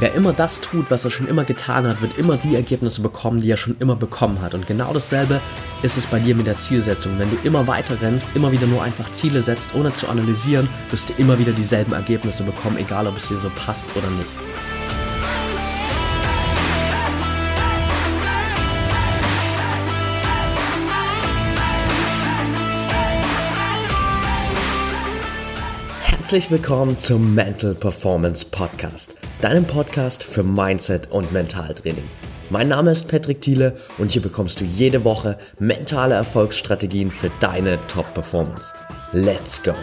Wer immer das tut, was er schon immer getan hat, wird immer die Ergebnisse bekommen, die er schon immer bekommen hat. Und genau dasselbe ist es bei dir mit der Zielsetzung. Wenn du immer weiter rennst, immer wieder nur einfach Ziele setzt, ohne zu analysieren, wirst du immer wieder dieselben Ergebnisse bekommen, egal ob es dir so passt oder nicht. Herzlich willkommen zum Mental Performance Podcast deinem Podcast für Mindset und Mentaltraining. Mein Name ist Patrick Thiele und hier bekommst du jede Woche mentale Erfolgsstrategien für deine Top-Performance. Let's go!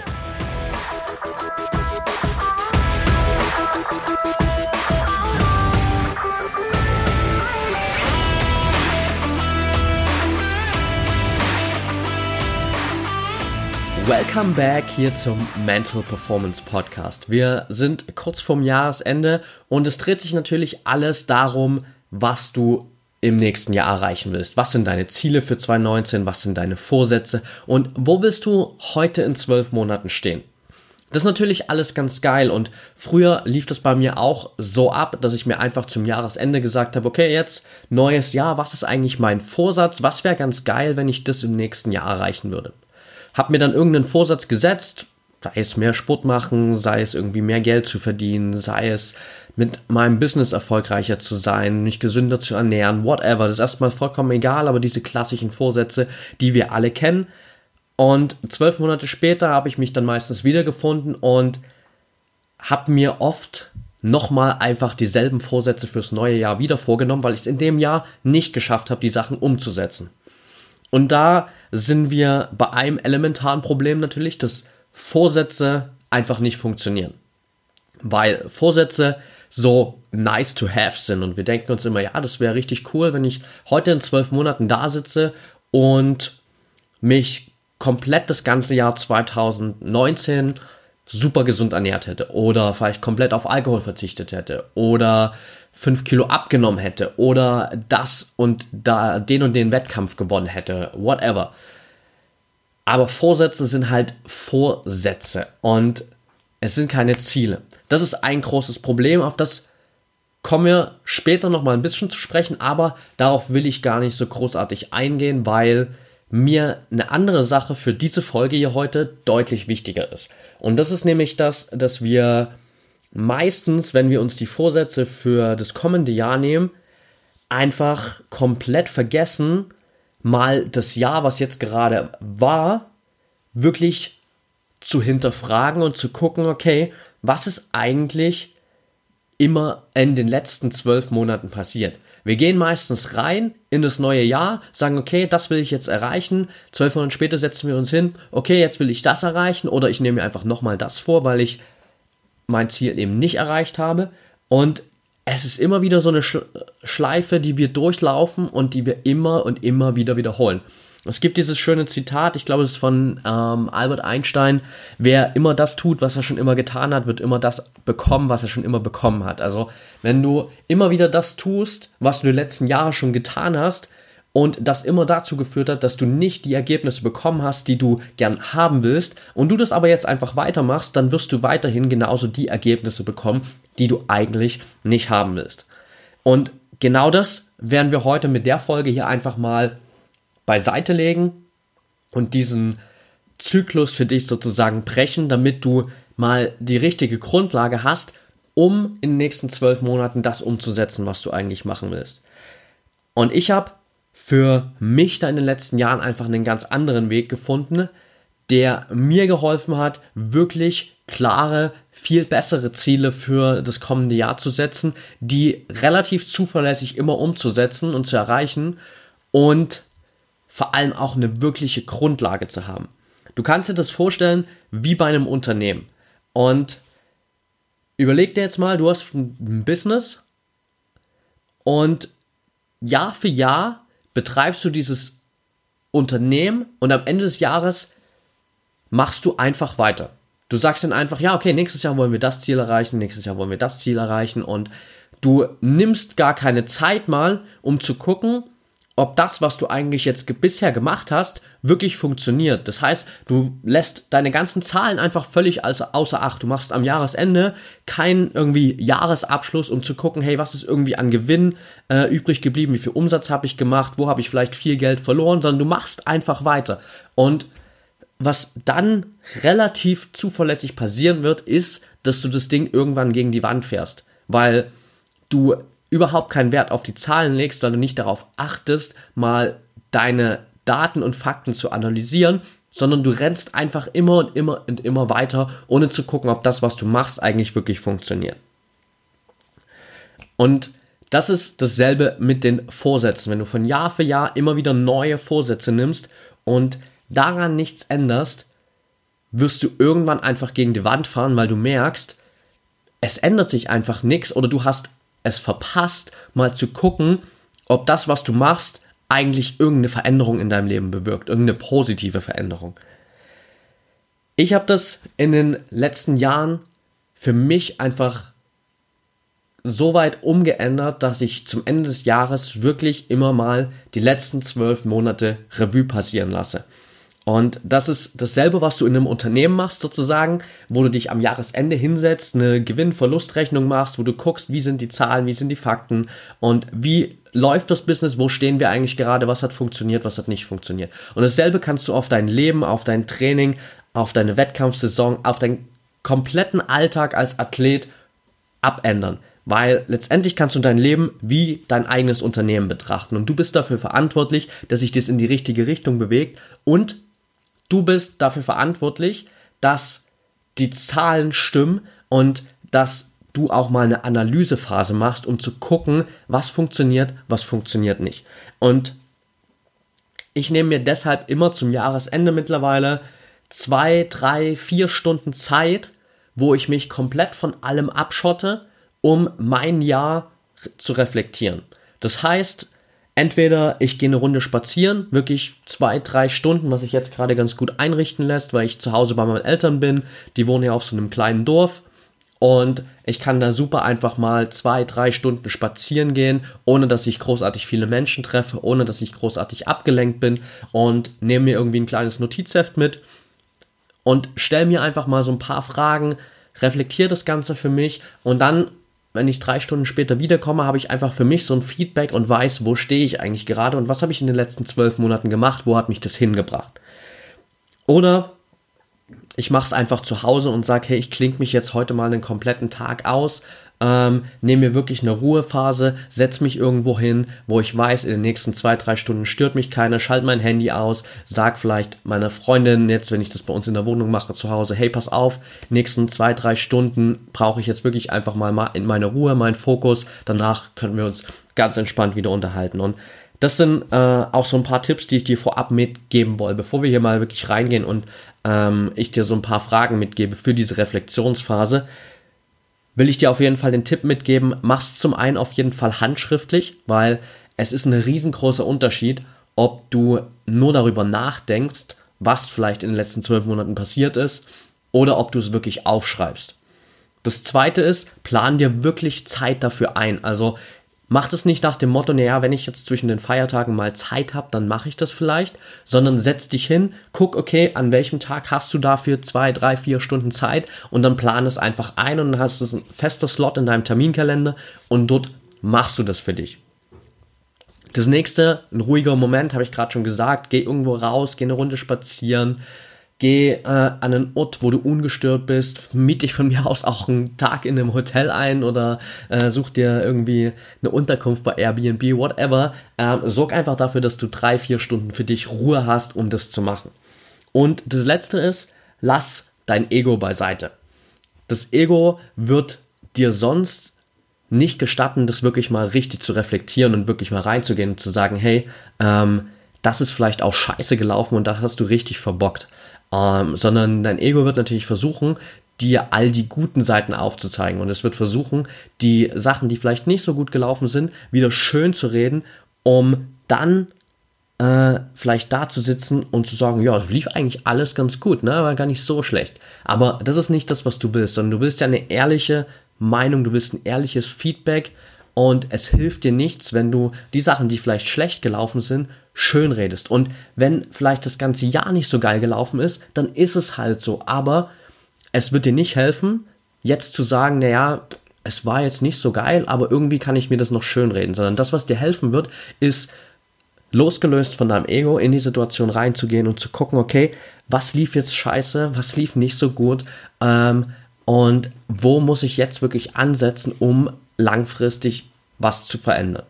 Welcome back hier zum Mental Performance Podcast. Wir sind kurz vorm Jahresende und es dreht sich natürlich alles darum, was du im nächsten Jahr erreichen willst. Was sind deine Ziele für 2019? Was sind deine Vorsätze? Und wo willst du heute in zwölf Monaten stehen? Das ist natürlich alles ganz geil und früher lief das bei mir auch so ab, dass ich mir einfach zum Jahresende gesagt habe, okay, jetzt neues Jahr, was ist eigentlich mein Vorsatz? Was wäre ganz geil, wenn ich das im nächsten Jahr erreichen würde? Hab mir dann irgendeinen Vorsatz gesetzt, sei es mehr Sport machen, sei es irgendwie mehr Geld zu verdienen, sei es mit meinem Business erfolgreicher zu sein, mich gesünder zu ernähren, whatever. Das ist erstmal vollkommen egal, aber diese klassischen Vorsätze, die wir alle kennen. Und zwölf Monate später habe ich mich dann meistens wiedergefunden und habe mir oft nochmal einfach dieselben Vorsätze fürs neue Jahr wieder vorgenommen, weil ich es in dem Jahr nicht geschafft habe, die Sachen umzusetzen. Und da sind wir bei einem elementaren Problem natürlich, dass Vorsätze einfach nicht funktionieren. Weil Vorsätze so nice to have sind und wir denken uns immer, ja, das wäre richtig cool, wenn ich heute in zwölf Monaten da sitze und mich komplett das ganze Jahr 2019 super gesund ernährt hätte oder vielleicht komplett auf Alkohol verzichtet hätte oder fünf Kilo abgenommen hätte oder das und da den und den Wettkampf gewonnen hätte, whatever. Aber Vorsätze sind halt Vorsätze und es sind keine Ziele. Das ist ein großes Problem, auf das kommen wir später noch mal ein bisschen zu sprechen, aber darauf will ich gar nicht so großartig eingehen, weil mir eine andere Sache für diese Folge hier heute deutlich wichtiger ist. Und das ist nämlich das, dass wir meistens, wenn wir uns die Vorsätze für das kommende Jahr nehmen, einfach komplett vergessen, mal das Jahr, was jetzt gerade war, wirklich zu hinterfragen und zu gucken, okay, was ist eigentlich immer in den letzten zwölf Monaten passiert. Wir gehen meistens rein in das neue Jahr, sagen, okay, das will ich jetzt erreichen. Zwölf Monate später setzen wir uns hin, okay, jetzt will ich das erreichen oder ich nehme mir einfach nochmal das vor, weil ich mein Ziel eben nicht erreicht habe. Und es ist immer wieder so eine Schleife, die wir durchlaufen und die wir immer und immer wieder wiederholen. Es gibt dieses schöne Zitat, ich glaube, es ist von ähm, Albert Einstein, wer immer das tut, was er schon immer getan hat, wird immer das bekommen, was er schon immer bekommen hat. Also wenn du immer wieder das tust, was du die letzten Jahre schon getan hast, und das immer dazu geführt hat, dass du nicht die Ergebnisse bekommen hast, die du gern haben willst und du das aber jetzt einfach weitermachst, dann wirst du weiterhin genauso die Ergebnisse bekommen, die du eigentlich nicht haben willst. Und genau das werden wir heute mit der Folge hier einfach mal beiseite legen und diesen Zyklus für dich sozusagen brechen, damit du mal die richtige Grundlage hast, um in den nächsten zwölf Monaten das umzusetzen, was du eigentlich machen willst. Und ich habe für mich da in den letzten Jahren einfach einen ganz anderen Weg gefunden, der mir geholfen hat, wirklich klare, viel bessere Ziele für das kommende Jahr zu setzen, die relativ zuverlässig immer umzusetzen und zu erreichen und vor allem auch eine wirkliche Grundlage zu haben. Du kannst dir das vorstellen wie bei einem Unternehmen. Und überleg dir jetzt mal, du hast ein Business und Jahr für Jahr betreibst du dieses Unternehmen und am Ende des Jahres machst du einfach weiter. Du sagst dann einfach, ja, okay, nächstes Jahr wollen wir das Ziel erreichen, nächstes Jahr wollen wir das Ziel erreichen und du nimmst gar keine Zeit mal, um zu gucken, ob das, was du eigentlich jetzt bisher gemacht hast, wirklich funktioniert. Das heißt, du lässt deine ganzen Zahlen einfach völlig außer Acht. Du machst am Jahresende keinen irgendwie Jahresabschluss, um zu gucken, hey, was ist irgendwie an Gewinn äh, übrig geblieben, wie viel Umsatz habe ich gemacht, wo habe ich vielleicht viel Geld verloren, sondern du machst einfach weiter. Und was dann relativ zuverlässig passieren wird, ist, dass du das Ding irgendwann gegen die Wand fährst. Weil du überhaupt keinen Wert auf die Zahlen legst, weil du nicht darauf achtest, mal deine Daten und Fakten zu analysieren, sondern du rennst einfach immer und immer und immer weiter, ohne zu gucken, ob das, was du machst, eigentlich wirklich funktioniert. Und das ist dasselbe mit den Vorsätzen. Wenn du von Jahr für Jahr immer wieder neue Vorsätze nimmst und daran nichts änderst, wirst du irgendwann einfach gegen die Wand fahren, weil du merkst, es ändert sich einfach nichts oder du hast es verpasst, mal zu gucken, ob das, was du machst, eigentlich irgendeine Veränderung in deinem Leben bewirkt, irgendeine positive Veränderung. Ich habe das in den letzten Jahren für mich einfach so weit umgeändert, dass ich zum Ende des Jahres wirklich immer mal die letzten zwölf Monate Revue passieren lasse. Und das ist dasselbe, was du in einem Unternehmen machst, sozusagen, wo du dich am Jahresende hinsetzt, eine Gewinn-Verlust-Rechnung machst, wo du guckst, wie sind die Zahlen, wie sind die Fakten und wie läuft das Business, wo stehen wir eigentlich gerade, was hat funktioniert, was hat nicht funktioniert. Und dasselbe kannst du auf dein Leben, auf dein Training, auf deine Wettkampfsaison, auf deinen kompletten Alltag als Athlet abändern. Weil letztendlich kannst du dein Leben wie dein eigenes Unternehmen betrachten. Und du bist dafür verantwortlich, dass sich das in die richtige Richtung bewegt und Du bist dafür verantwortlich, dass die Zahlen stimmen und dass du auch mal eine Analysephase machst, um zu gucken, was funktioniert, was funktioniert nicht. Und ich nehme mir deshalb immer zum Jahresende mittlerweile zwei, drei, vier Stunden Zeit, wo ich mich komplett von allem abschotte, um mein Jahr zu reflektieren. Das heißt, Entweder ich gehe eine Runde spazieren, wirklich zwei, drei Stunden, was sich jetzt gerade ganz gut einrichten lässt, weil ich zu Hause bei meinen Eltern bin. Die wohnen ja auf so einem kleinen Dorf. Und ich kann da super einfach mal zwei, drei Stunden spazieren gehen, ohne dass ich großartig viele Menschen treffe, ohne dass ich großartig abgelenkt bin und nehme mir irgendwie ein kleines Notizheft mit und stelle mir einfach mal so ein paar Fragen, reflektiere das Ganze für mich und dann wenn ich drei Stunden später wiederkomme, habe ich einfach für mich so ein Feedback und weiß, wo stehe ich eigentlich gerade und was habe ich in den letzten zwölf Monaten gemacht, wo hat mich das hingebracht. Oder ich mache es einfach zu Hause und sage, hey, ich klinge mich jetzt heute mal einen kompletten Tag aus, ähm, nehme mir wirklich eine Ruhephase, setze mich irgendwo hin, wo ich weiß, in den nächsten zwei, drei Stunden stört mich keiner, schalte mein Handy aus, sag vielleicht meiner Freundin jetzt, wenn ich das bei uns in der Wohnung mache zu Hause, hey, pass auf, nächsten zwei, drei Stunden brauche ich jetzt wirklich einfach mal in meine Ruhe, meinen Fokus, danach können wir uns ganz entspannt wieder unterhalten. Und das sind äh, auch so ein paar Tipps, die ich dir vorab mitgeben wollte, bevor wir hier mal wirklich reingehen und ähm, ich dir so ein paar Fragen mitgebe für diese Reflexionsphase will ich dir auf jeden Fall den Tipp mitgeben, mach's zum einen auf jeden Fall handschriftlich, weil es ist ein riesengroßer Unterschied, ob du nur darüber nachdenkst, was vielleicht in den letzten zwölf Monaten passiert ist, oder ob du es wirklich aufschreibst. Das zweite ist, plan dir wirklich Zeit dafür ein. Also Mach es nicht nach dem Motto, naja, wenn ich jetzt zwischen den Feiertagen mal Zeit habe, dann mache ich das vielleicht, sondern setz dich hin, guck, okay, an welchem Tag hast du dafür zwei, drei, vier Stunden Zeit und dann plan es einfach ein und dann hast du ein fester Slot in deinem Terminkalender und dort machst du das für dich. Das nächste, ein ruhiger Moment, habe ich gerade schon gesagt, geh irgendwo raus, geh eine Runde spazieren, Geh äh, an einen Ort, wo du ungestört bist. Miet dich von mir aus auch einen Tag in einem Hotel ein oder äh, such dir irgendwie eine Unterkunft bei Airbnb, whatever. Ähm, sorg einfach dafür, dass du drei, vier Stunden für dich Ruhe hast, um das zu machen. Und das letzte ist, lass dein Ego beiseite. Das Ego wird dir sonst nicht gestatten, das wirklich mal richtig zu reflektieren und wirklich mal reinzugehen und zu sagen, hey, ähm, das ist vielleicht auch scheiße gelaufen und das hast du richtig verbockt ähm, sondern dein Ego wird natürlich versuchen, dir all die guten Seiten aufzuzeigen und es wird versuchen, die Sachen, die vielleicht nicht so gut gelaufen sind, wieder schön zu reden, um dann äh, vielleicht da zu sitzen und zu sagen, ja, es lief eigentlich alles ganz gut, ne, war gar nicht so schlecht. Aber das ist nicht das, was du willst, sondern du willst ja eine ehrliche Meinung, du willst ein ehrliches Feedback und es hilft dir nichts, wenn du die Sachen, die vielleicht schlecht gelaufen sind, schön redest. Und wenn vielleicht das ganze Jahr nicht so geil gelaufen ist, dann ist es halt so. Aber es wird dir nicht helfen, jetzt zu sagen, naja, es war jetzt nicht so geil, aber irgendwie kann ich mir das noch schön reden, sondern das, was dir helfen wird, ist losgelöst von deinem Ego in die Situation reinzugehen und zu gucken, okay, was lief jetzt scheiße, was lief nicht so gut ähm, und wo muss ich jetzt wirklich ansetzen, um langfristig was zu verändern.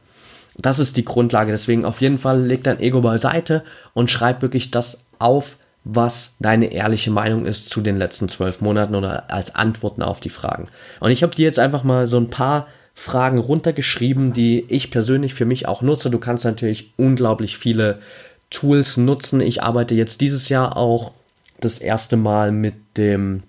Das ist die Grundlage, deswegen auf jeden Fall leg dein Ego beiseite und schreib wirklich das auf, was deine ehrliche Meinung ist zu den letzten zwölf Monaten oder als Antworten auf die Fragen. Und ich habe dir jetzt einfach mal so ein paar Fragen runtergeschrieben, die ich persönlich für mich auch nutze. Du kannst natürlich unglaublich viele Tools nutzen. Ich arbeite jetzt dieses Jahr auch das erste Mal mit dem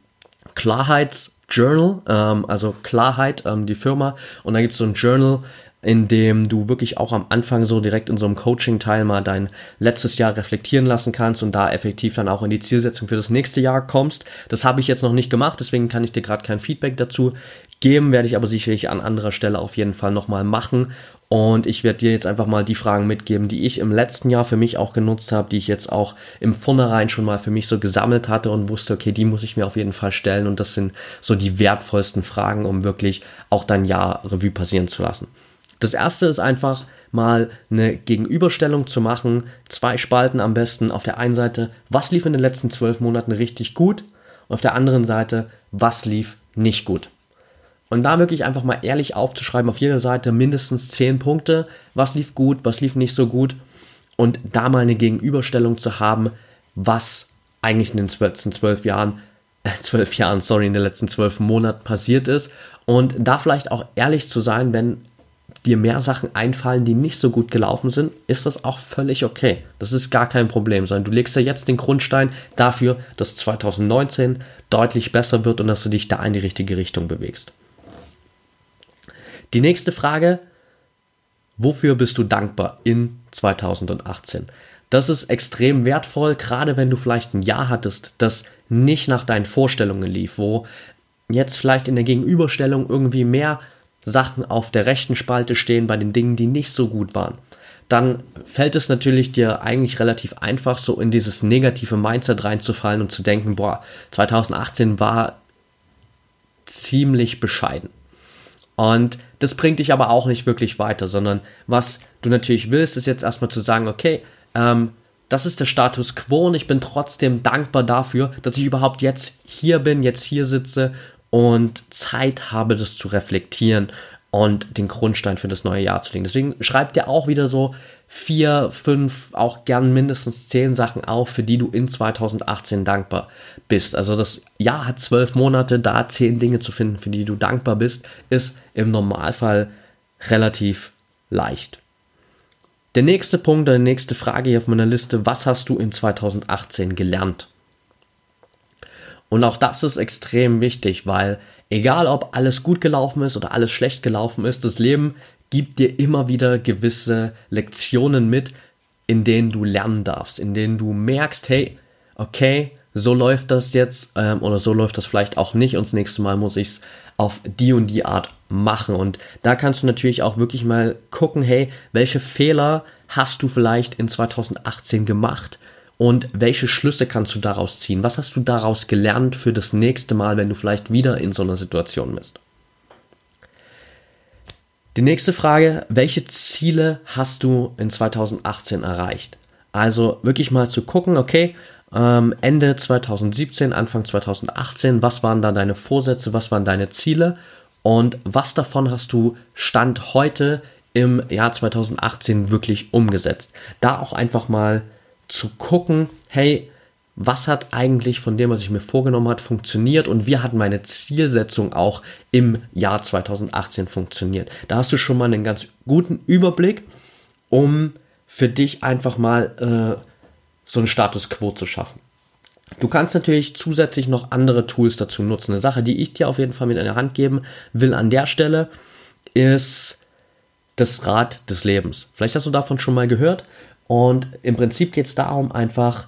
Klarheitsjournal, ähm, also Klarheit, ähm, die Firma. Und da gibt es so ein Journal, in dem du wirklich auch am Anfang so direkt in so einem Coaching-Teil mal dein letztes Jahr reflektieren lassen kannst und da effektiv dann auch in die Zielsetzung für das nächste Jahr kommst. Das habe ich jetzt noch nicht gemacht, deswegen kann ich dir gerade kein Feedback dazu geben, werde ich aber sicherlich an anderer Stelle auf jeden Fall nochmal machen. Und ich werde dir jetzt einfach mal die Fragen mitgeben, die ich im letzten Jahr für mich auch genutzt habe, die ich jetzt auch im Vornherein schon mal für mich so gesammelt hatte und wusste, okay, die muss ich mir auf jeden Fall stellen. Und das sind so die wertvollsten Fragen, um wirklich auch dein Jahr Revue passieren zu lassen. Das erste ist einfach mal eine Gegenüberstellung zu machen, zwei Spalten am besten. Auf der einen Seite, was lief in den letzten zwölf Monaten richtig gut und auf der anderen Seite, was lief nicht gut. Und da wirklich einfach mal ehrlich aufzuschreiben, auf jeder Seite mindestens zehn Punkte, was lief gut, was lief nicht so gut und da mal eine Gegenüberstellung zu haben, was eigentlich in den letzten zwölf Jahren, äh, zwölf Jahren, sorry, in den letzten zwölf Monaten passiert ist und da vielleicht auch ehrlich zu sein, wenn dir mehr Sachen einfallen, die nicht so gut gelaufen sind, ist das auch völlig okay. Das ist gar kein Problem, sondern du legst ja jetzt den Grundstein dafür, dass 2019 deutlich besser wird und dass du dich da in die richtige Richtung bewegst. Die nächste Frage, wofür bist du dankbar in 2018? Das ist extrem wertvoll, gerade wenn du vielleicht ein Jahr hattest, das nicht nach deinen Vorstellungen lief, wo jetzt vielleicht in der Gegenüberstellung irgendwie mehr Sachen auf der rechten Spalte stehen bei den Dingen, die nicht so gut waren, dann fällt es natürlich dir eigentlich relativ einfach, so in dieses negative Mindset reinzufallen und zu denken, boah, 2018 war ziemlich bescheiden. Und das bringt dich aber auch nicht wirklich weiter, sondern was du natürlich willst, ist jetzt erstmal zu sagen, okay, ähm, das ist der Status quo und ich bin trotzdem dankbar dafür, dass ich überhaupt jetzt hier bin, jetzt hier sitze und Zeit habe, das zu reflektieren und den Grundstein für das neue Jahr zu legen. Deswegen schreib dir auch wieder so vier, fünf, auch gern mindestens zehn Sachen auf, für die du in 2018 dankbar bist. Also das Jahr hat zwölf Monate, da zehn Dinge zu finden, für die du dankbar bist, ist im Normalfall relativ leicht. Der nächste Punkt, die nächste Frage hier auf meiner Liste, was hast du in 2018 gelernt? Und auch das ist extrem wichtig, weil egal ob alles gut gelaufen ist oder alles schlecht gelaufen ist, das Leben gibt dir immer wieder gewisse Lektionen mit, in denen du lernen darfst, in denen du merkst, hey, okay, so läuft das jetzt ähm, oder so läuft das vielleicht auch nicht und das nächste Mal muss ich es auf die und die Art machen. Und da kannst du natürlich auch wirklich mal gucken, hey, welche Fehler hast du vielleicht in 2018 gemacht und welche Schlüsse kannst du daraus ziehen? Was hast du daraus gelernt für das nächste Mal, wenn du vielleicht wieder in so einer Situation bist? Die nächste Frage, welche Ziele hast du in 2018 erreicht? Also wirklich mal zu gucken, okay, ähm, Ende 2017, Anfang 2018, was waren da deine Vorsätze, was waren deine Ziele und was davon hast du Stand heute im Jahr 2018 wirklich umgesetzt? Da auch einfach mal zu gucken, hey, was hat eigentlich von dem, was ich mir vorgenommen habe, funktioniert und wie hat meine Zielsetzung auch im Jahr 2018 funktioniert. Da hast du schon mal einen ganz guten Überblick, um für dich einfach mal äh, so einen Status quo zu schaffen. Du kannst natürlich zusätzlich noch andere Tools dazu nutzen. Eine Sache, die ich dir auf jeden Fall mit in der Hand geben will an der Stelle, ist das Rad des Lebens. Vielleicht hast du davon schon mal gehört. Und im Prinzip geht es darum, einfach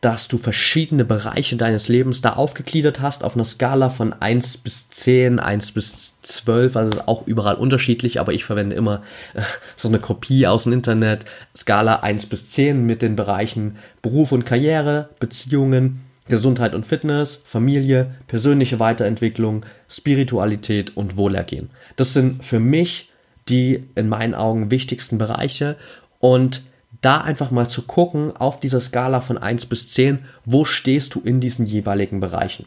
dass du verschiedene Bereiche deines Lebens da aufgegliedert hast auf einer Skala von 1 bis 10, 1 bis 12, also auch überall unterschiedlich, aber ich verwende immer äh, so eine Kopie aus dem Internet, Skala 1 bis 10 mit den Bereichen Beruf und Karriere, Beziehungen, Gesundheit und Fitness, Familie, persönliche Weiterentwicklung, Spiritualität und Wohlergehen. Das sind für mich die in meinen Augen wichtigsten Bereiche. Und da einfach mal zu gucken auf dieser Skala von 1 bis 10, wo stehst du in diesen jeweiligen Bereichen.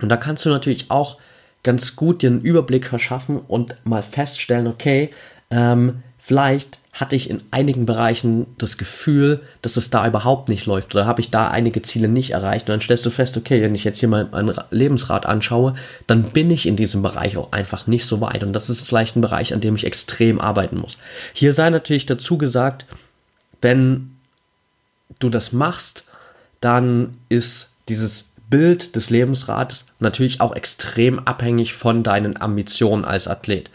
Und da kannst du natürlich auch ganz gut dir einen Überblick verschaffen und mal feststellen, okay, ähm, vielleicht hatte ich in einigen Bereichen das Gefühl, dass es da überhaupt nicht läuft oder habe ich da einige Ziele nicht erreicht und dann stellst du fest, okay, wenn ich jetzt hier mal mein Lebensrat anschaue, dann bin ich in diesem Bereich auch einfach nicht so weit und das ist vielleicht ein Bereich, an dem ich extrem arbeiten muss. Hier sei natürlich dazu gesagt, wenn du das machst, dann ist dieses Bild des Lebensrates natürlich auch extrem abhängig von deinen Ambitionen als Athlet.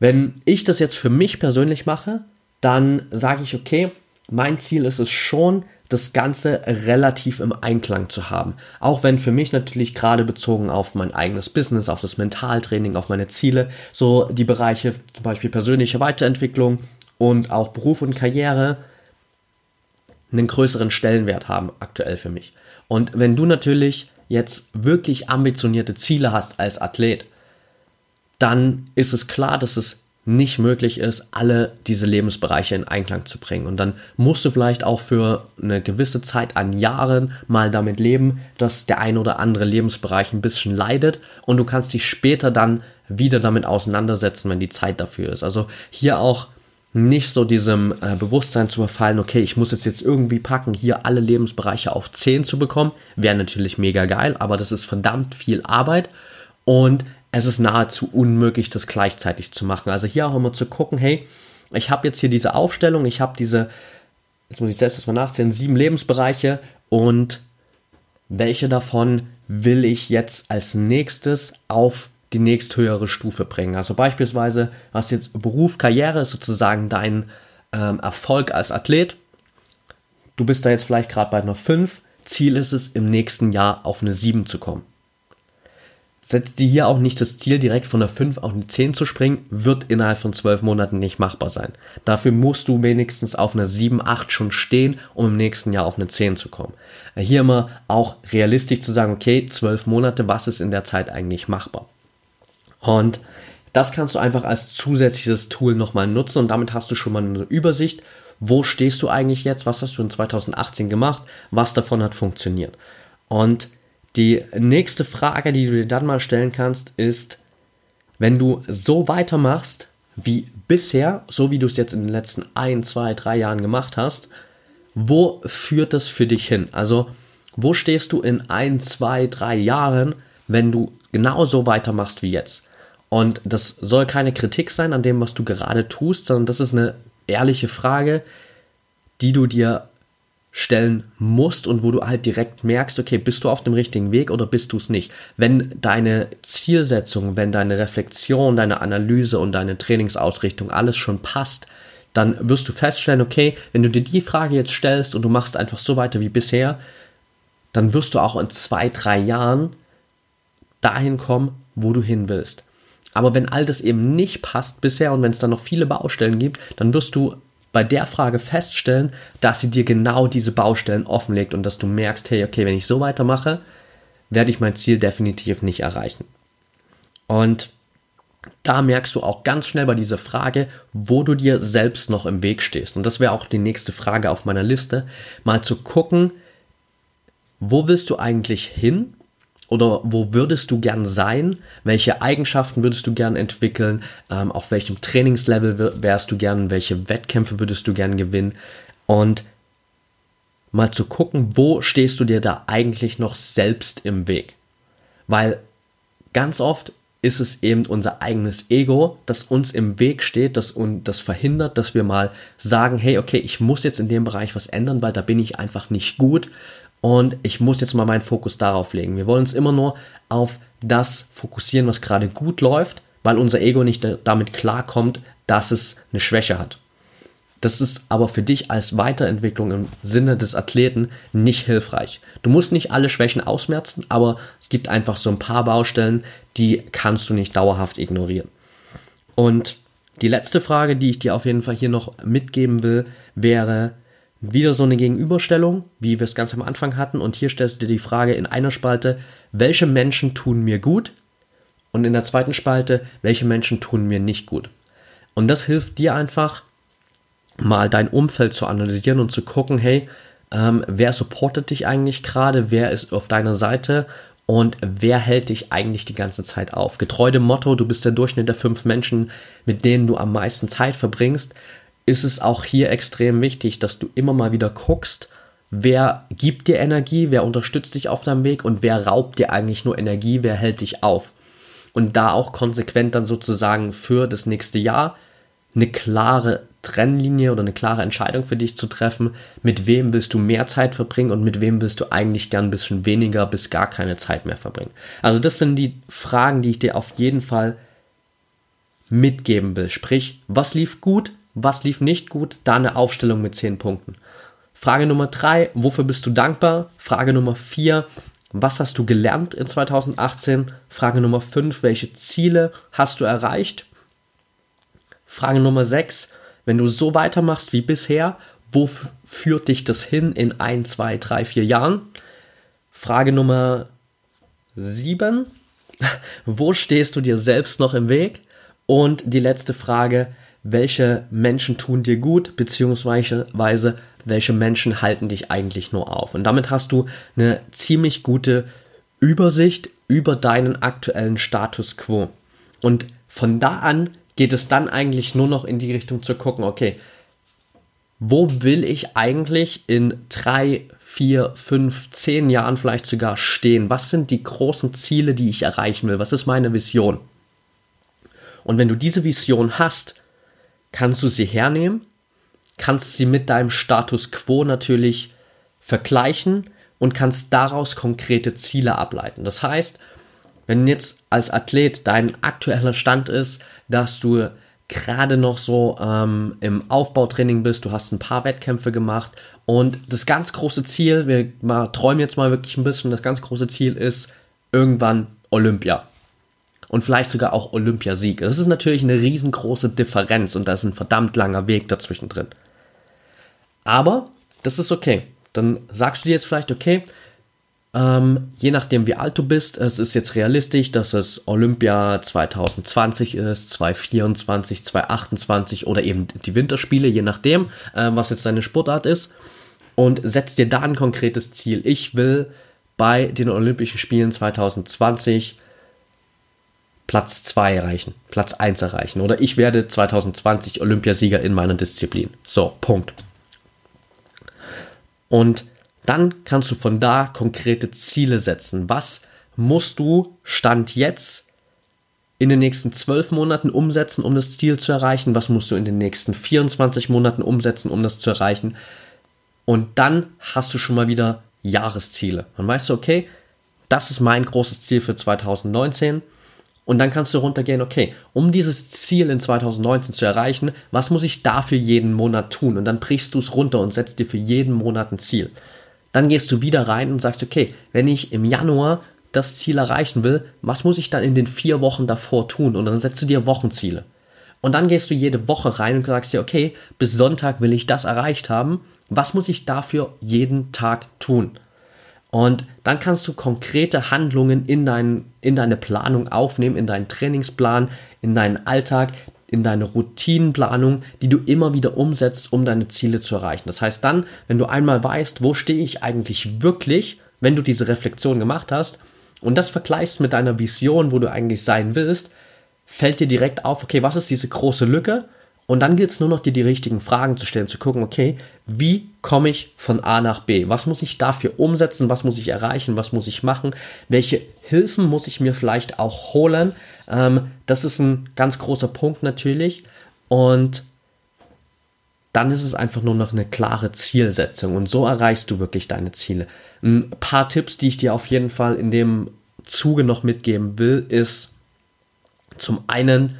Wenn ich das jetzt für mich persönlich mache, dann sage ich, okay, mein Ziel ist es schon, das Ganze relativ im Einklang zu haben. Auch wenn für mich natürlich gerade bezogen auf mein eigenes Business, auf das Mentaltraining, auf meine Ziele, so die Bereiche zum Beispiel persönliche Weiterentwicklung und auch Beruf und Karriere einen größeren Stellenwert haben aktuell für mich. Und wenn du natürlich jetzt wirklich ambitionierte Ziele hast als Athlet, dann ist es klar, dass es nicht möglich ist, alle diese Lebensbereiche in Einklang zu bringen. Und dann musst du vielleicht auch für eine gewisse Zeit an Jahren mal damit leben, dass der ein oder andere Lebensbereich ein bisschen leidet und du kannst dich später dann wieder damit auseinandersetzen, wenn die Zeit dafür ist. Also hier auch nicht so diesem äh, Bewusstsein zu verfallen, okay, ich muss es jetzt irgendwie packen, hier alle Lebensbereiche auf 10 zu bekommen, wäre natürlich mega geil, aber das ist verdammt viel Arbeit und es ist nahezu unmöglich, das gleichzeitig zu machen. Also hier auch immer zu gucken, hey, ich habe jetzt hier diese Aufstellung, ich habe diese, jetzt muss ich selbst erstmal nachzählen, sieben Lebensbereiche und welche davon will ich jetzt als nächstes auf die nächsthöhere Stufe bringen. Also beispielsweise, was jetzt Beruf, Karriere ist sozusagen dein ähm, Erfolg als Athlet. Du bist da jetzt vielleicht gerade bei einer 5. Ziel ist es, im nächsten Jahr auf eine 7 zu kommen. Setzt dir hier auch nicht das Ziel, direkt von der 5 auf eine 10 zu springen, wird innerhalb von 12 Monaten nicht machbar sein. Dafür musst du wenigstens auf einer 7, 8 schon stehen, um im nächsten Jahr auf eine 10 zu kommen. Hier immer auch realistisch zu sagen, okay, 12 Monate, was ist in der Zeit eigentlich machbar? Und das kannst du einfach als zusätzliches Tool nochmal nutzen und damit hast du schon mal eine Übersicht, wo stehst du eigentlich jetzt, was hast du in 2018 gemacht, was davon hat funktioniert. Und die nächste Frage, die du dir dann mal stellen kannst, ist, wenn du so weitermachst wie bisher, so wie du es jetzt in den letzten ein, zwei, drei Jahren gemacht hast, wo führt das für dich hin? Also, wo stehst du in ein, zwei, drei Jahren, wenn du genau so weitermachst wie jetzt? Und das soll keine Kritik sein an dem, was du gerade tust, sondern das ist eine ehrliche Frage, die du dir stellen musst und wo du halt direkt merkst, okay, bist du auf dem richtigen Weg oder bist du es nicht? Wenn deine Zielsetzung, wenn deine Reflexion, deine Analyse und deine Trainingsausrichtung alles schon passt, dann wirst du feststellen, okay, wenn du dir die Frage jetzt stellst und du machst einfach so weiter wie bisher, dann wirst du auch in zwei, drei Jahren dahin kommen, wo du hin willst. Aber wenn all das eben nicht passt bisher und wenn es dann noch viele Baustellen gibt, dann wirst du bei der Frage feststellen, dass sie dir genau diese Baustellen offenlegt und dass du merkst, hey, okay, wenn ich so weitermache, werde ich mein Ziel definitiv nicht erreichen. Und da merkst du auch ganz schnell bei dieser Frage, wo du dir selbst noch im Weg stehst. Und das wäre auch die nächste Frage auf meiner Liste, mal zu gucken, wo willst du eigentlich hin oder wo würdest du gern sein? Welche Eigenschaften würdest du gern entwickeln? Ähm, auf welchem Trainingslevel wärst du gern? Welche Wettkämpfe würdest du gern gewinnen? Und mal zu gucken, wo stehst du dir da eigentlich noch selbst im Weg? Weil ganz oft ist es eben unser eigenes Ego, das uns im Weg steht, das uns das verhindert, dass wir mal sagen, hey, okay, ich muss jetzt in dem Bereich was ändern, weil da bin ich einfach nicht gut und ich muss jetzt mal meinen Fokus darauf legen. Wir wollen uns immer nur auf das fokussieren, was gerade gut läuft, weil unser Ego nicht damit klarkommt, dass es eine Schwäche hat. Das ist aber für dich als Weiterentwicklung im Sinne des Athleten nicht hilfreich. Du musst nicht alle Schwächen ausmerzen, aber es gibt einfach so ein paar Baustellen, die kannst du nicht dauerhaft ignorieren. Und die letzte Frage, die ich dir auf jeden Fall hier noch mitgeben will, wäre wieder so eine Gegenüberstellung, wie wir es ganz am Anfang hatten. Und hier stellst du dir die Frage in einer Spalte, welche Menschen tun mir gut? Und in der zweiten Spalte, welche Menschen tun mir nicht gut? Und das hilft dir einfach, mal dein Umfeld zu analysieren und zu gucken, hey, ähm, wer supportet dich eigentlich gerade, wer ist auf deiner Seite und wer hält dich eigentlich die ganze Zeit auf. Getreu dem Motto, du bist der Durchschnitt der fünf Menschen, mit denen du am meisten Zeit verbringst, ist es auch hier extrem wichtig, dass du immer mal wieder guckst, wer gibt dir Energie, wer unterstützt dich auf deinem Weg und wer raubt dir eigentlich nur Energie, wer hält dich auf. Und da auch konsequent dann sozusagen für das nächste Jahr eine klare Trennlinie oder eine klare Entscheidung für dich zu treffen, mit wem willst du mehr Zeit verbringen und mit wem willst du eigentlich gern ein bisschen weniger bis gar keine Zeit mehr verbringen. Also das sind die Fragen, die ich dir auf jeden Fall mitgeben will. Sprich, was lief gut, was lief nicht gut, da eine Aufstellung mit 10 Punkten. Frage Nummer 3, wofür bist du dankbar? Frage Nummer 4, was hast du gelernt in 2018? Frage Nummer 5, welche Ziele hast du erreicht? Frage Nummer 6, wenn du so weitermachst wie bisher, wo führt dich das hin in ein, zwei, drei, vier Jahren? Frage Nummer 7, wo stehst du dir selbst noch im Weg? Und die letzte Frage, welche Menschen tun dir gut, beziehungsweise welche Menschen halten dich eigentlich nur auf? Und damit hast du eine ziemlich gute Übersicht über deinen aktuellen Status quo. Und von da an geht es dann eigentlich nur noch in die Richtung zu gucken, okay, wo will ich eigentlich in drei, vier, fünf, zehn Jahren vielleicht sogar stehen? Was sind die großen Ziele, die ich erreichen will? Was ist meine Vision? Und wenn du diese Vision hast, kannst du sie hernehmen, kannst sie mit deinem Status quo natürlich vergleichen und kannst daraus konkrete Ziele ableiten. Das heißt, wenn jetzt als Athlet dein aktueller Stand ist, dass du gerade noch so ähm, im Aufbautraining bist, du hast ein paar Wettkämpfe gemacht und das ganz große Ziel, wir mal, träumen jetzt mal wirklich ein bisschen, das ganz große Ziel ist irgendwann Olympia. Und vielleicht sogar auch Olympiasieg. Das ist natürlich eine riesengroße Differenz und da ist ein verdammt langer Weg dazwischen drin. Aber das ist okay. Dann sagst du dir jetzt vielleicht, okay, ähm, je nachdem, wie alt du bist, es ist jetzt realistisch, dass es Olympia 2020 ist, 2024, 2028 oder eben die Winterspiele, je nachdem, äh, was jetzt deine Sportart ist. Und setz dir da ein konkretes Ziel. Ich will bei den Olympischen Spielen 2020 Platz 2 erreichen, Platz 1 erreichen. Oder ich werde 2020 Olympiasieger in meiner Disziplin. So, Punkt. Und dann kannst du von da konkrete Ziele setzen. Was musst du Stand jetzt in den nächsten zwölf Monaten umsetzen, um das Ziel zu erreichen? Was musst du in den nächsten 24 Monaten umsetzen, um das zu erreichen? Und dann hast du schon mal wieder Jahresziele. Dann weißt du, okay, das ist mein großes Ziel für 2019. Und dann kannst du runtergehen, okay, um dieses Ziel in 2019 zu erreichen, was muss ich dafür jeden Monat tun? Und dann brichst du es runter und setzt dir für jeden Monat ein Ziel. Dann gehst du wieder rein und sagst, okay, wenn ich im Januar das Ziel erreichen will, was muss ich dann in den vier Wochen davor tun? Und dann setzt du dir Wochenziele. Und dann gehst du jede Woche rein und sagst dir, okay, bis Sonntag will ich das erreicht haben. Was muss ich dafür jeden Tag tun? Und dann kannst du konkrete Handlungen in, dein, in deine Planung aufnehmen, in deinen Trainingsplan, in deinen Alltag, in deine Routinenplanung, die du immer wieder umsetzt, um deine Ziele zu erreichen. Das heißt dann, wenn du einmal weißt, wo stehe ich eigentlich wirklich, wenn du diese Reflexion gemacht hast und das vergleichst mit deiner Vision, wo du eigentlich sein willst, fällt dir direkt auf, okay, was ist diese große Lücke? Und dann gilt es nur noch, dir die richtigen Fragen zu stellen, zu gucken, okay, wie komme ich von A nach B? Was muss ich dafür umsetzen? Was muss ich erreichen? Was muss ich machen? Welche Hilfen muss ich mir vielleicht auch holen? Ähm, das ist ein ganz großer Punkt natürlich. Und dann ist es einfach nur noch eine klare Zielsetzung. Und so erreichst du wirklich deine Ziele. Ein paar Tipps, die ich dir auf jeden Fall in dem Zuge noch mitgeben will, ist zum einen,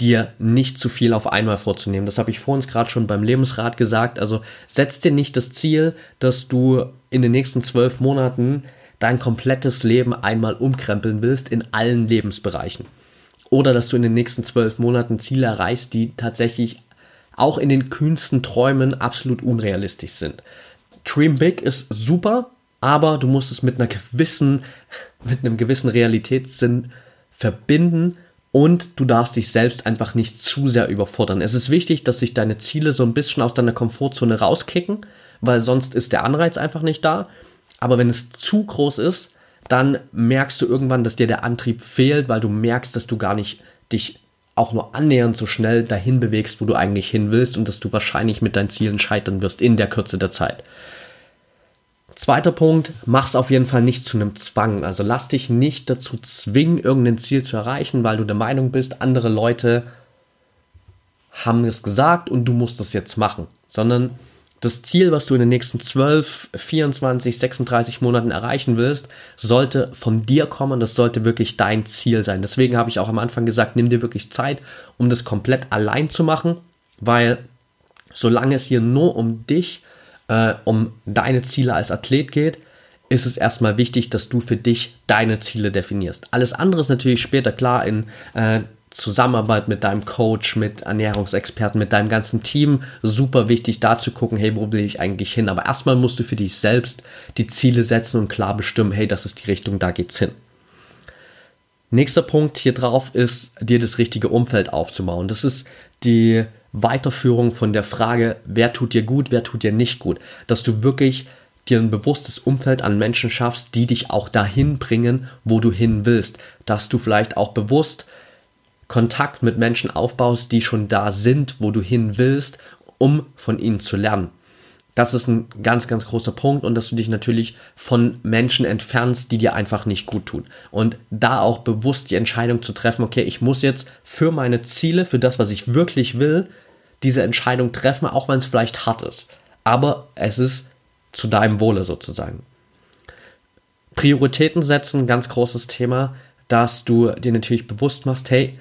dir nicht zu viel auf einmal vorzunehmen. Das habe ich vorhin gerade schon beim Lebensrat gesagt. Also setz dir nicht das Ziel, dass du in den nächsten zwölf Monaten dein komplettes Leben einmal umkrempeln willst in allen Lebensbereichen. Oder dass du in den nächsten zwölf Monaten Ziele erreichst, die tatsächlich auch in den kühnsten Träumen absolut unrealistisch sind. Dream Big ist super, aber du musst es mit einer gewissen, mit einem gewissen Realitätssinn verbinden und du darfst dich selbst einfach nicht zu sehr überfordern. Es ist wichtig, dass sich deine Ziele so ein bisschen aus deiner Komfortzone rauskicken, weil sonst ist der Anreiz einfach nicht da. Aber wenn es zu groß ist, dann merkst du irgendwann, dass dir der Antrieb fehlt, weil du merkst, dass du gar nicht dich auch nur annähernd so schnell dahin bewegst, wo du eigentlich hin willst und dass du wahrscheinlich mit deinen Zielen scheitern wirst in der Kürze der Zeit. Zweiter Punkt, mach's auf jeden Fall nicht zu einem Zwang. Also lass dich nicht dazu zwingen, irgendein Ziel zu erreichen, weil du der Meinung bist, andere Leute haben es gesagt und du musst es jetzt machen. Sondern das Ziel, was du in den nächsten 12, 24, 36 Monaten erreichen willst, sollte von dir kommen. Das sollte wirklich dein Ziel sein. Deswegen habe ich auch am Anfang gesagt, nimm dir wirklich Zeit, um das komplett allein zu machen, weil solange es hier nur um dich äh, um deine Ziele als Athlet geht, ist es erstmal wichtig, dass du für dich deine Ziele definierst. Alles andere ist natürlich später klar in äh, Zusammenarbeit mit deinem Coach, mit Ernährungsexperten, mit deinem ganzen Team super wichtig, da zu gucken, hey, wo will ich eigentlich hin? Aber erstmal musst du für dich selbst die Ziele setzen und klar bestimmen, hey, das ist die Richtung, da geht's hin. Nächster Punkt hier drauf ist, dir das richtige Umfeld aufzubauen. Das ist die Weiterführung von der Frage, wer tut dir gut, wer tut dir nicht gut. Dass du wirklich dir ein bewusstes Umfeld an Menschen schaffst, die dich auch dahin bringen, wo du hin willst. Dass du vielleicht auch bewusst Kontakt mit Menschen aufbaust, die schon da sind, wo du hin willst, um von ihnen zu lernen. Das ist ein ganz, ganz großer Punkt und dass du dich natürlich von Menschen entfernst, die dir einfach nicht gut tun. Und da auch bewusst die Entscheidung zu treffen, okay, ich muss jetzt für meine Ziele, für das, was ich wirklich will, diese Entscheidung treffen, auch wenn es vielleicht hart ist. Aber es ist zu deinem Wohle sozusagen. Prioritäten setzen, ganz großes Thema, dass du dir natürlich bewusst machst, hey,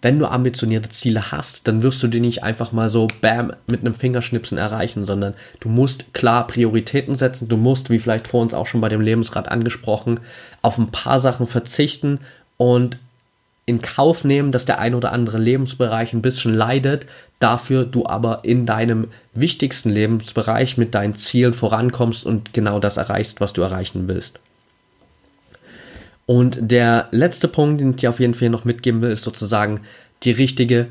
wenn du ambitionierte Ziele hast, dann wirst du die nicht einfach mal so bam mit einem Fingerschnipsen erreichen, sondern du musst klar Prioritäten setzen, du musst, wie vielleicht vor uns auch schon bei dem Lebensrat angesprochen, auf ein paar Sachen verzichten und in Kauf nehmen, dass der ein oder andere Lebensbereich ein bisschen leidet, dafür du aber in deinem wichtigsten Lebensbereich mit deinen Zielen vorankommst und genau das erreichst, was du erreichen willst. Und der letzte Punkt, den ich dir auf jeden Fall noch mitgeben will, ist sozusagen die richtige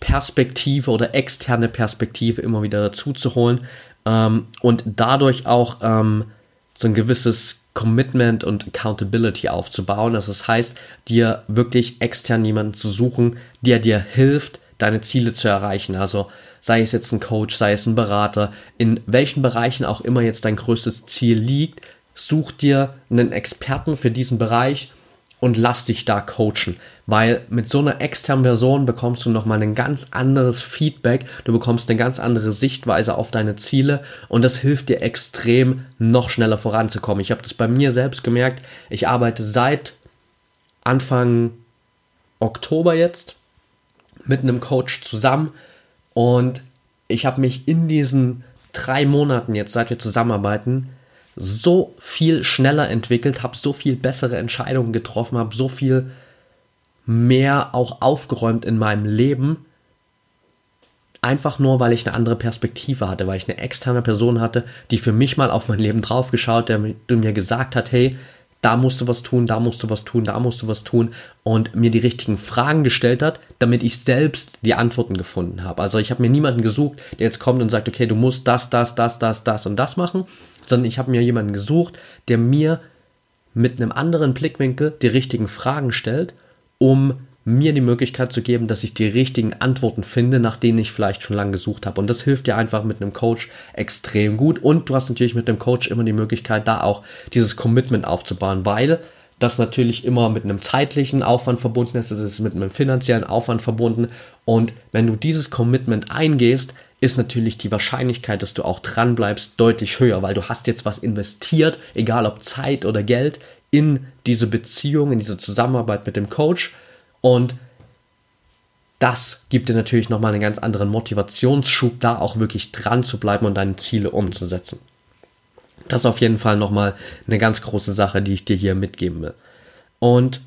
Perspektive oder externe Perspektive immer wieder dazu zu holen ähm, und dadurch auch ähm, so ein gewisses Commitment und Accountability aufzubauen. Also das heißt, dir wirklich extern jemanden zu suchen, der dir hilft, deine Ziele zu erreichen. Also sei es jetzt ein Coach, sei es ein Berater, in welchen Bereichen auch immer jetzt dein größtes Ziel liegt, such dir einen Experten für diesen Bereich und lass dich da coachen, weil mit so einer externen Version bekommst du nochmal ein ganz anderes Feedback, du bekommst eine ganz andere Sichtweise auf deine Ziele. Und das hilft dir extrem noch schneller voranzukommen. Ich habe das bei mir selbst gemerkt, ich arbeite seit Anfang Oktober jetzt mit einem Coach zusammen. Und ich habe mich in diesen drei Monaten jetzt, seit wir zusammenarbeiten, so viel schneller entwickelt, habe so viel bessere Entscheidungen getroffen, habe so viel mehr auch aufgeräumt in meinem Leben. Einfach nur, weil ich eine andere Perspektive hatte, weil ich eine externe Person hatte, die für mich mal auf mein Leben draufgeschaut, der mir gesagt hat, hey, da musst du was tun, da musst du was tun, da musst du was tun und mir die richtigen Fragen gestellt hat, damit ich selbst die Antworten gefunden habe. Also ich habe mir niemanden gesucht, der jetzt kommt und sagt, okay, du musst das, das, das, das, das und das machen, sondern ich habe mir jemanden gesucht, der mir mit einem anderen Blickwinkel die richtigen Fragen stellt, um mir die Möglichkeit zu geben, dass ich die richtigen Antworten finde, nach denen ich vielleicht schon lange gesucht habe. Und das hilft dir einfach mit einem Coach extrem gut. Und du hast natürlich mit dem Coach immer die Möglichkeit, da auch dieses Commitment aufzubauen, weil das natürlich immer mit einem zeitlichen Aufwand verbunden ist, es ist mit einem finanziellen Aufwand verbunden. Und wenn du dieses Commitment eingehst, ist natürlich die Wahrscheinlichkeit, dass du auch dran bleibst, deutlich höher, weil du hast jetzt was investiert, egal ob Zeit oder Geld, in diese Beziehung, in diese Zusammenarbeit mit dem Coach und das gibt dir natürlich nochmal einen ganz anderen Motivationsschub, da auch wirklich dran zu bleiben und deine Ziele umzusetzen. Das ist auf jeden Fall nochmal eine ganz große Sache, die ich dir hier mitgeben will. Und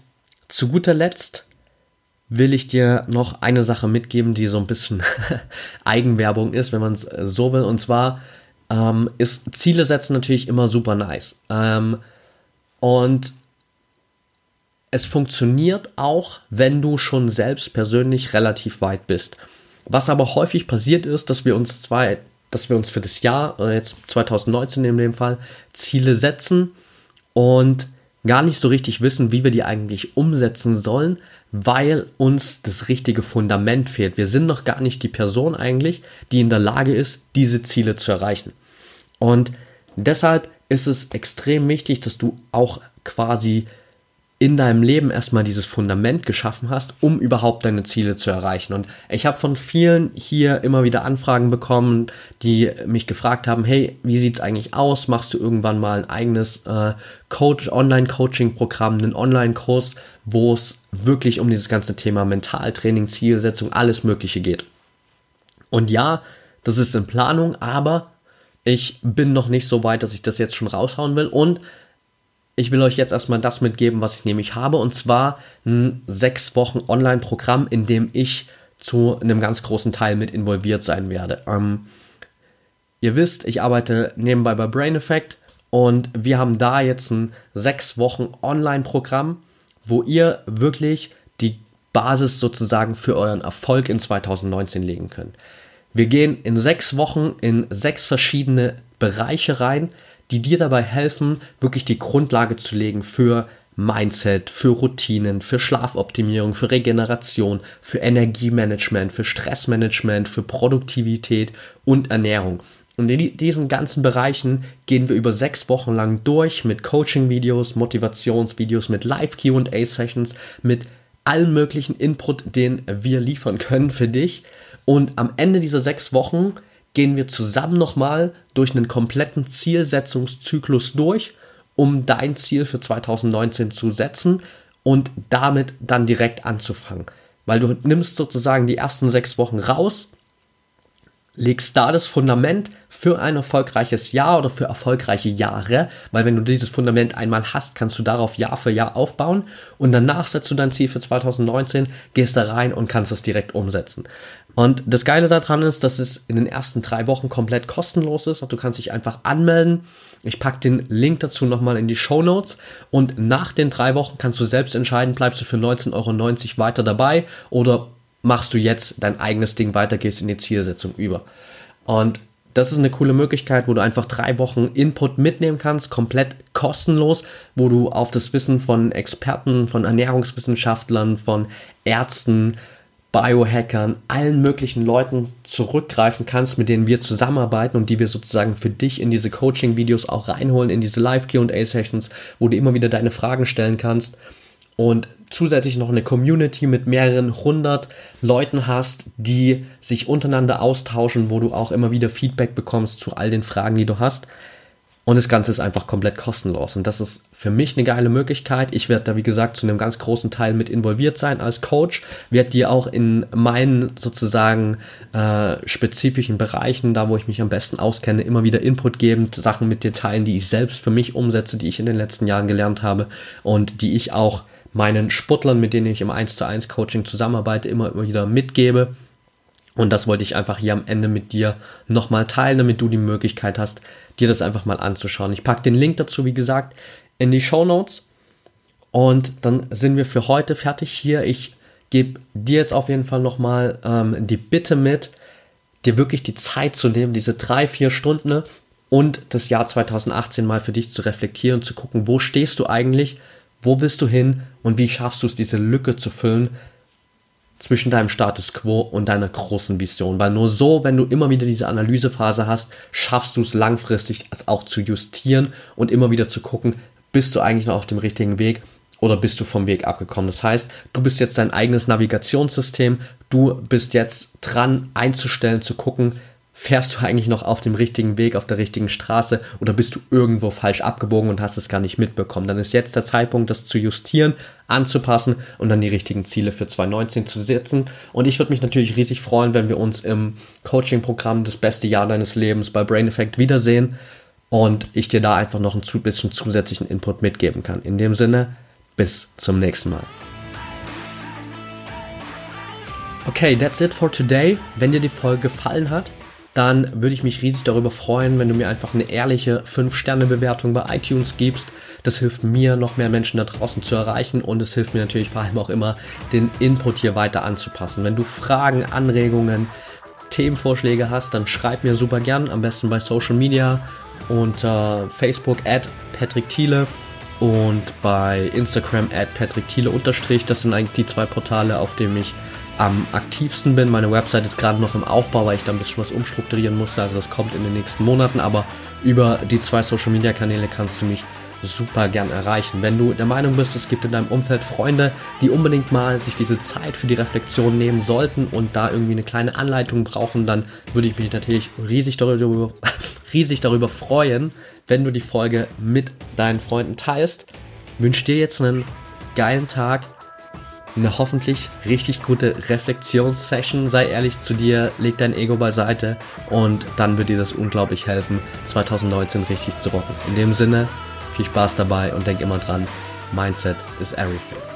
zu guter Letzt will ich dir noch eine Sache mitgeben, die so ein bisschen Eigenwerbung ist, wenn man es so will. Und zwar ähm, ist Ziele setzen natürlich immer super nice. Ähm, und es funktioniert auch, wenn du schon selbst persönlich relativ weit bist. Was aber häufig passiert ist, dass wir uns zwei, dass wir uns für das Jahr, äh, jetzt 2019 in dem Fall, Ziele setzen und gar nicht so richtig wissen, wie wir die eigentlich umsetzen sollen, weil uns das richtige Fundament fehlt. Wir sind noch gar nicht die Person eigentlich, die in der Lage ist, diese Ziele zu erreichen. Und deshalb ist es extrem wichtig, dass du auch quasi in deinem Leben erstmal dieses Fundament geschaffen hast, um überhaupt deine Ziele zu erreichen. Und ich habe von vielen hier immer wieder Anfragen bekommen, die mich gefragt haben, hey, wie sieht's eigentlich aus? Machst du irgendwann mal ein eigenes äh, Coach, Online-Coaching-Programm, einen Online-Kurs, wo es wirklich um dieses ganze Thema Mentaltraining, Zielsetzung, alles Mögliche geht? Und ja, das ist in Planung, aber ich bin noch nicht so weit, dass ich das jetzt schon raushauen will. Und ich will euch jetzt erstmal das mitgeben, was ich nämlich habe, und zwar ein sechs Wochen Online-Programm, in dem ich zu einem ganz großen Teil mit involviert sein werde. Ähm, ihr wisst, ich arbeite nebenbei bei Brain Effect und wir haben da jetzt ein sechs Wochen Online-Programm, wo ihr wirklich die Basis sozusagen für euren Erfolg in 2019 legen könnt. Wir gehen in sechs Wochen in sechs verschiedene Bereiche rein, die dir dabei helfen, wirklich die Grundlage zu legen für Mindset, für Routinen, für Schlafoptimierung, für Regeneration, für Energiemanagement, für Stressmanagement, für Produktivität und Ernährung. Und in diesen ganzen Bereichen gehen wir über sechs Wochen lang durch mit Coaching-Videos, Motivationsvideos, mit Live-QA-Sessions, mit allen möglichen Input, den wir liefern können für dich. Und am Ende dieser sechs Wochen gehen wir zusammen nochmal durch einen kompletten Zielsetzungszyklus durch, um dein Ziel für 2019 zu setzen und damit dann direkt anzufangen. Weil du nimmst sozusagen die ersten sechs Wochen raus, legst da das Fundament für ein erfolgreiches Jahr oder für erfolgreiche Jahre, weil wenn du dieses Fundament einmal hast, kannst du darauf Jahr für Jahr aufbauen und danach setzt du dein Ziel für 2019, gehst da rein und kannst es direkt umsetzen. Und das Geile daran ist, dass es in den ersten drei Wochen komplett kostenlos ist. Du kannst dich einfach anmelden. Ich packe den Link dazu nochmal in die Show Notes. Und nach den drei Wochen kannst du selbst entscheiden, bleibst du für 19,90 Euro weiter dabei oder machst du jetzt dein eigenes Ding weiter, gehst in die Zielsetzung über. Und das ist eine coole Möglichkeit, wo du einfach drei Wochen Input mitnehmen kannst, komplett kostenlos, wo du auf das Wissen von Experten, von Ernährungswissenschaftlern, von Ärzten, Biohackern, allen möglichen Leuten zurückgreifen kannst, mit denen wir zusammenarbeiten und die wir sozusagen für dich in diese Coaching-Videos auch reinholen, in diese Live-QA-Sessions, wo du immer wieder deine Fragen stellen kannst und zusätzlich noch eine Community mit mehreren hundert Leuten hast, die sich untereinander austauschen, wo du auch immer wieder Feedback bekommst zu all den Fragen, die du hast. Und das Ganze ist einfach komplett kostenlos. Und das ist für mich eine geile Möglichkeit. Ich werde da, wie gesagt, zu einem ganz großen Teil mit involviert sein als Coach. Werde dir auch in meinen sozusagen äh, spezifischen Bereichen, da wo ich mich am besten auskenne, immer wieder Input geben, Sachen mit dir teilen, die ich selbst für mich umsetze, die ich in den letzten Jahren gelernt habe und die ich auch meinen Sportlern, mit denen ich im 1 zu 1 Coaching zusammenarbeite, immer wieder mitgebe. Und das wollte ich einfach hier am Ende mit dir nochmal teilen, damit du die Möglichkeit hast, dir das einfach mal anzuschauen. Ich packe den Link dazu, wie gesagt, in die Show Notes. Und dann sind wir für heute fertig hier. Ich gebe dir jetzt auf jeden Fall nochmal ähm, die Bitte mit, dir wirklich die Zeit zu nehmen, diese drei, vier Stunden und das Jahr 2018 mal für dich zu reflektieren und zu gucken, wo stehst du eigentlich, wo willst du hin und wie schaffst du es, diese Lücke zu füllen, zwischen deinem Status quo und deiner großen Vision. Weil nur so, wenn du immer wieder diese Analysephase hast, schaffst du es langfristig, es auch zu justieren und immer wieder zu gucken, bist du eigentlich noch auf dem richtigen Weg oder bist du vom Weg abgekommen. Das heißt, du bist jetzt dein eigenes Navigationssystem, du bist jetzt dran einzustellen, zu gucken, fährst du eigentlich noch auf dem richtigen Weg, auf der richtigen Straße oder bist du irgendwo falsch abgebogen und hast es gar nicht mitbekommen? Dann ist jetzt der Zeitpunkt, das zu justieren, anzupassen und dann die richtigen Ziele für 2019 zu setzen. Und ich würde mich natürlich riesig freuen, wenn wir uns im Coaching-Programm Das beste Jahr deines Lebens bei Brain Effect wiedersehen und ich dir da einfach noch ein bisschen zusätzlichen Input mitgeben kann. In dem Sinne, bis zum nächsten Mal. Okay, that's it for today. Wenn dir die Folge gefallen hat, dann würde ich mich riesig darüber freuen, wenn du mir einfach eine ehrliche 5-Sterne-Bewertung bei iTunes gibst. Das hilft mir, noch mehr Menschen da draußen zu erreichen und es hilft mir natürlich vor allem auch immer, den Input hier weiter anzupassen. Wenn du Fragen, Anregungen, Themenvorschläge hast, dann schreib mir super gern, am besten bei Social Media unter Facebook at Patrick Thiele und bei Instagram at Patrick Thiele unterstrich. Das sind eigentlich die zwei Portale, auf denen ich am aktivsten bin. Meine Website ist gerade noch im Aufbau, weil ich da ein bisschen was umstrukturieren musste. Also das kommt in den nächsten Monaten, aber über die zwei Social Media Kanäle kannst du mich super gern erreichen. Wenn du der Meinung bist, es gibt in deinem Umfeld Freunde, die unbedingt mal sich diese Zeit für die Reflexion nehmen sollten und da irgendwie eine kleine Anleitung brauchen, dann würde ich mich natürlich riesig darüber, riesig darüber freuen, wenn du die Folge mit deinen Freunden teilst. Wünsche dir jetzt einen geilen Tag eine hoffentlich richtig gute Reflexionssession. Sei ehrlich zu dir, leg dein Ego beiseite und dann wird dir das unglaublich helfen, 2019 richtig zu rocken. In dem Sinne, viel Spaß dabei und denk immer dran, Mindset is everything.